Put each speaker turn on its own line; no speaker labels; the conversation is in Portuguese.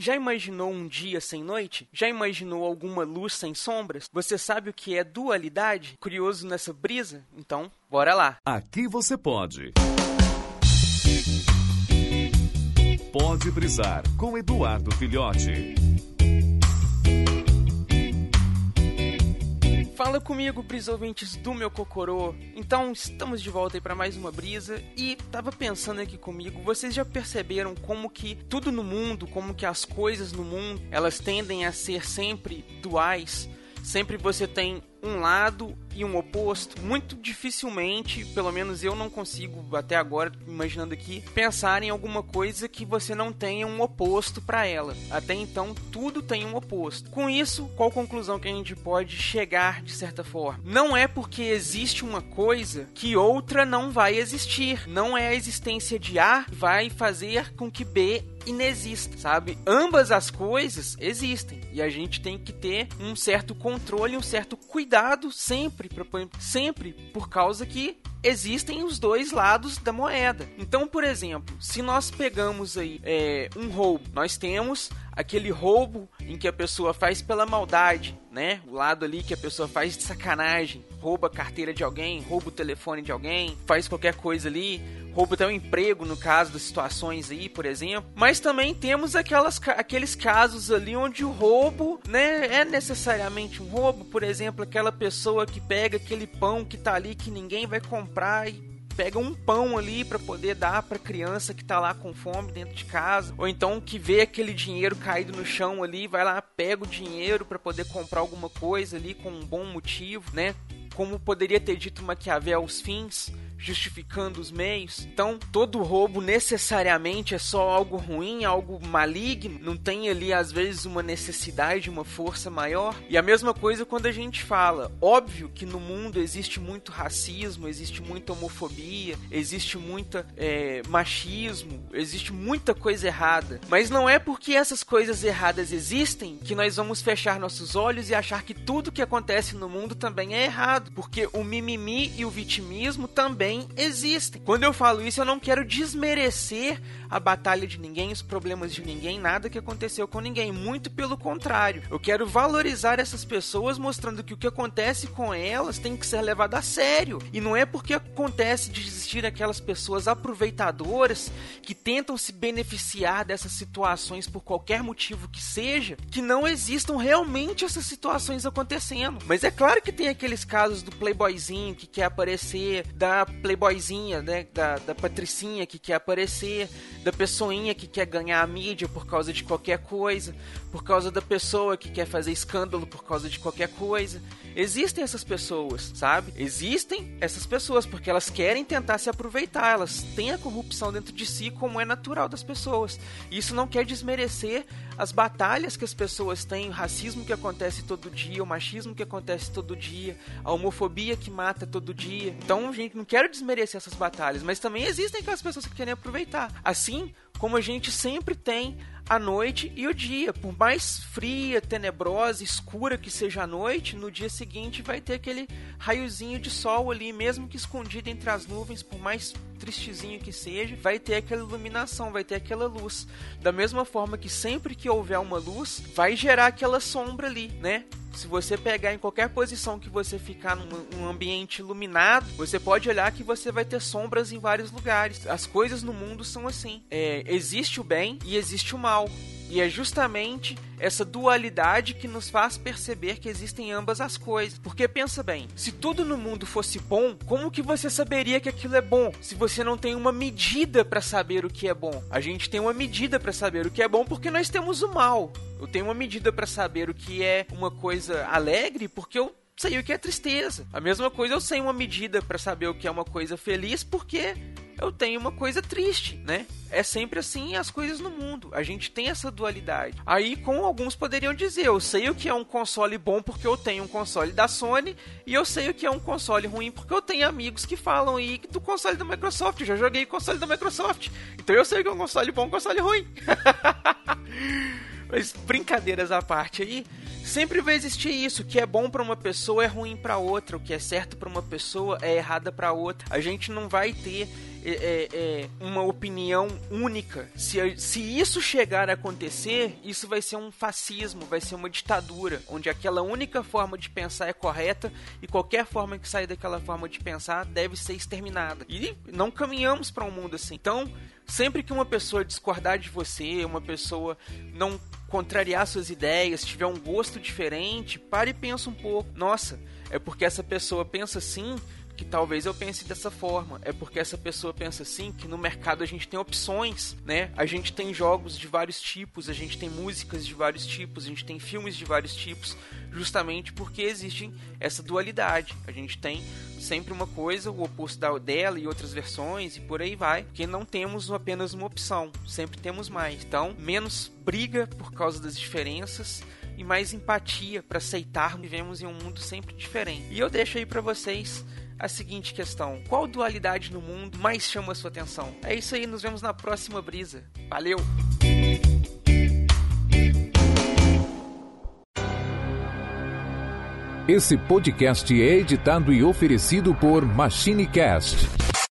Já imaginou um dia sem noite? Já imaginou alguma luz sem sombras? Você sabe o que é dualidade? Curioso nessa brisa? Então, bora lá.
Aqui você pode. Pode brisar com Eduardo Filhote.
Fala comigo, brisa ouvintes do meu Cocorô. Então, estamos de volta aí para mais uma brisa e tava pensando aqui comigo, vocês já perceberam como que tudo no mundo, como que as coisas no mundo, elas tendem a ser sempre duais? Sempre você tem um lado e um oposto. Muito dificilmente, pelo menos eu não consigo até agora, imaginando aqui, pensar em alguma coisa que você não tenha um oposto para ela. Até então, tudo tem um oposto. Com isso, qual conclusão que a gente pode chegar de certa forma? Não é porque existe uma coisa que outra não vai existir. Não é a existência de A vai fazer com que B inexista, sabe? Ambas as coisas existem e a gente tem que ter um certo controle, um certo cuidado cuidado sempre, sempre por causa que existem os dois lados da moeda. Então, por exemplo, se nós pegamos aí é, um roubo, nós temos aquele roubo em que a pessoa faz pela maldade, né? O lado ali que a pessoa faz de sacanagem, rouba a carteira de alguém, rouba o telefone de alguém, faz qualquer coisa ali, rouba até um emprego no caso das situações aí, por exemplo. Mas também temos aquelas, aqueles casos ali onde o roubo, né, é necessariamente um roubo, por exemplo, aquela pessoa que pega aquele pão que tá ali que ninguém vai comprar e pega um pão ali para poder dar para criança que tá lá com fome dentro de casa, ou então que vê aquele dinheiro caído no chão ali, vai lá, pega o dinheiro para poder comprar alguma coisa ali com um bom motivo, né? Como poderia ter dito Maquiavel, os fins justificando os meios. Então, todo roubo necessariamente é só algo ruim, algo maligno, não tem ali às vezes uma necessidade, uma força maior. E a mesma coisa quando a gente fala, óbvio que no mundo existe muito racismo, existe muita homofobia, existe muita é, machismo, existe muita coisa errada. Mas não é porque essas coisas erradas existem que nós vamos fechar nossos olhos e achar que tudo que acontece no mundo também é errado, porque o mimimi e o vitimismo também também existem. Quando eu falo isso, eu não quero desmerecer a batalha de ninguém, os problemas de ninguém, nada que aconteceu com ninguém. Muito pelo contrário. Eu quero valorizar essas pessoas, mostrando que o que acontece com elas tem que ser levado a sério. E não é porque acontece de existir aquelas pessoas aproveitadoras que tentam se beneficiar dessas situações por qualquer motivo que seja, que não existam realmente essas situações acontecendo. Mas é claro que tem aqueles casos do playboyzinho que quer aparecer, da playboyzinha, né, da, da patricinha que quer aparecer, da pessoinha que quer ganhar a mídia por causa de qualquer coisa, por causa da pessoa que quer fazer escândalo por causa de qualquer coisa. Existem essas pessoas, sabe? Existem essas pessoas porque elas querem tentar se aproveitar, elas têm a corrupção dentro de si como é natural das pessoas. Isso não quer desmerecer as batalhas que as pessoas têm, o racismo que acontece todo dia, o machismo que acontece todo dia, a homofobia que mata todo dia. Então, gente, não quero desmerecer essas batalhas, mas também existem aquelas pessoas que querem aproveitar. Assim como a gente sempre tem a noite e o dia. Por mais fria, tenebrosa, escura que seja a noite, no dia seguinte vai ter aquele raiozinho de sol ali, mesmo que escondido entre as nuvens, por mais tristezinho que seja, vai ter aquela iluminação, vai ter aquela luz. Da mesma forma que sempre que houver uma luz, vai gerar aquela sombra ali, né? Se você pegar em qualquer posição que você ficar num, ambiente iluminado, você pode olhar que você vai ter sombras em vários lugares. As coisas no mundo são assim. É, existe o bem e existe o mal. E é justamente essa dualidade que nos faz perceber que existem ambas as coisas. Porque pensa bem, se tudo no mundo fosse bom, como que você saberia que aquilo é bom se você não tem uma medida para saber o que é bom? A gente tem uma medida para saber o que é bom porque nós temos o mal. Eu tenho uma medida para saber o que é uma coisa alegre porque eu sei o que é tristeza. A mesma coisa eu sei uma medida para saber o que é uma coisa feliz porque eu tenho uma coisa triste, né? É sempre assim as coisas no mundo. A gente tem essa dualidade. Aí, como alguns poderiam dizer, eu sei o que é um console bom porque eu tenho um console da Sony e eu sei o que é um console ruim porque eu tenho amigos que falam aí do console da Microsoft. Eu já joguei console da Microsoft. Então eu sei que é um console bom, um console ruim. Mas brincadeiras à parte aí, sempre vai existir isso, o que é bom para uma pessoa é ruim para outra, o que é certo para uma pessoa é errada para outra. A gente não vai ter é, é, uma opinião única. Se, se isso chegar a acontecer, isso vai ser um fascismo, vai ser uma ditadura, onde aquela única forma de pensar é correta e qualquer forma que sair daquela forma de pensar deve ser exterminada. E não caminhamos para um mundo assim. Então, sempre que uma pessoa discordar de você, uma pessoa não contrariar suas ideias, tiver um gosto diferente, pare e pensa um pouco. Nossa, é porque essa pessoa pensa assim que talvez eu pense dessa forma. É porque essa pessoa pensa assim que no mercado a gente tem opções, né? A gente tem jogos de vários tipos, a gente tem músicas de vários tipos, a gente tem filmes de vários tipos, justamente porque existe essa dualidade. A gente tem sempre uma coisa, o oposto da dela e outras versões e por aí vai, porque não temos apenas uma opção, sempre temos mais. Então, menos briga por causa das diferenças e mais empatia para aceitar vivemos em um mundo sempre diferente. E eu deixo aí para vocês a seguinte questão: qual dualidade no mundo mais chama a sua atenção? É isso aí, nos vemos na próxima brisa. Valeu!
Esse podcast é editado e oferecido por MachineCast